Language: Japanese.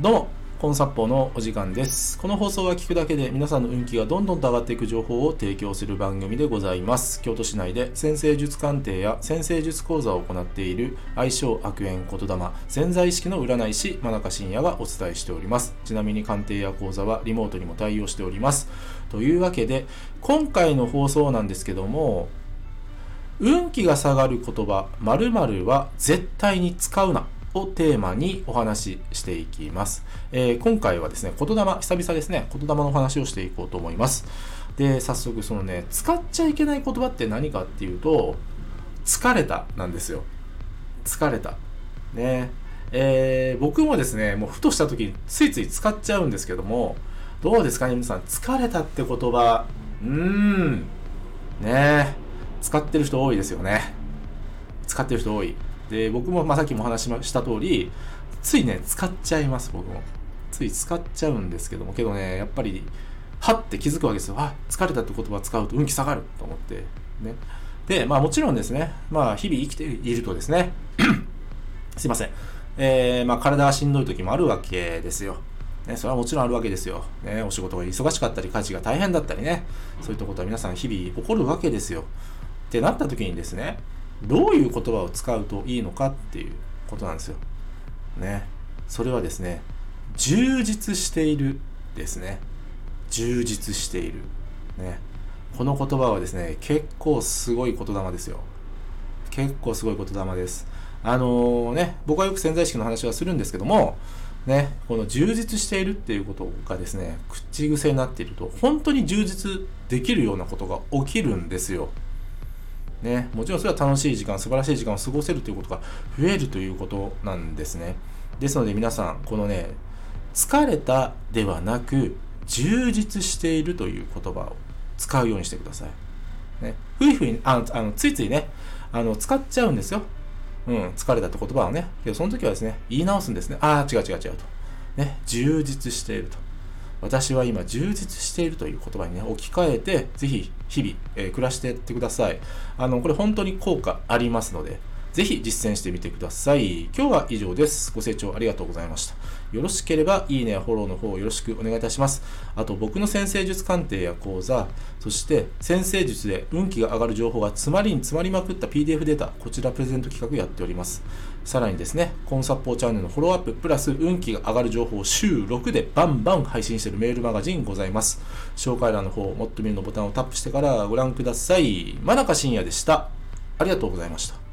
どうも、コンサッポのお時間です。この放送は聞くだけで皆さんの運気がどんどんと上がっていく情報を提供する番組でございます。京都市内で先生術鑑定や先生術講座を行っている愛称悪縁言霊潜在意識の占い師真中信也がお伝えしております。ちなみに鑑定や講座はリモートにも対応しております。というわけで、今回の放送なんですけども、運気が下がる言葉〇〇は絶対に使うなをテーマにお話ししていきます、えー今回はですね言霊久々ですね言霊のお話をしていこうと思います。で早速そのね使っちゃいけない言葉って何かっていうと疲れたなんですよ。疲れた。ね。えー僕もですねもうふとした時についつい使っちゃうんですけどもどうですかね皆さん疲れたって言葉。うーん。ね。使ってる人多いですよね。使ってる人多い。で僕も、まあ、さっきもお話しました通りついね使っちゃいます僕も。つい使っちゃうんですけどもけどねやっぱりはって気づくわけですよ。あ疲れたって言葉使うと運気下がると思って。ね。でまあもちろんですね。まあ日々生きているとですね。すいません、えーまあ、体がしんどい時もあるわけですよ。ね、それはもちろんあるわけですよ。ね、お仕事が忙しかったり、家事が大変だったりね、そういったことは皆さん日々起こるわけですよ。ってなった時にですね、どういう言葉を使うといいのかっていうことなんですよ。ね。それはですね、充実しているですね。充実している。ね。この言葉はですね、結構すごい言霊ですよ。結構すごい言霊です。あのね、僕はよく潜在意識の話はするんですけども、ね、この充実しているっていうことがですね、口癖になっていると、本当に充実できるようなことが起きるんですよ。ね、もちろんそれは楽しい時間、素晴らしい時間を過ごせるということが増えるということなんですね。ですので皆さん、このね、疲れたではなく、充実しているという言葉を使うようにしてください。ね、ふいふいあのあの、ついついね、あの使っちゃうんですよ。うん、疲れたって言葉をね。けどその時はですね、言い直すんですね。ああ、違う違う違うと。ね、充実していると。私は今充実しているという言葉にね、置き換えて、ぜひ日々、えー暮らしていってください。あの、これ本当に効果ありますので、ぜひ実践してみてください。今日は以上です。ご清聴ありがとうございました。よろしければ、いいねやフォローの方よろしくお願いいたします。あと、僕の先生術鑑定や講座、そして先生術で運気が上がる情報が詰まりに詰まりまくった PDF データ、こちらプレゼント企画やっております。さらにですね、コンサッポーチャンネルのフォローアップ、プラス運気が上がる情報を週6でバンバン配信しているメールマガジンございます。紹介欄の方、もっと見るのボタンをタップしてからご覧ください。真中信也でした。ありがとうございました。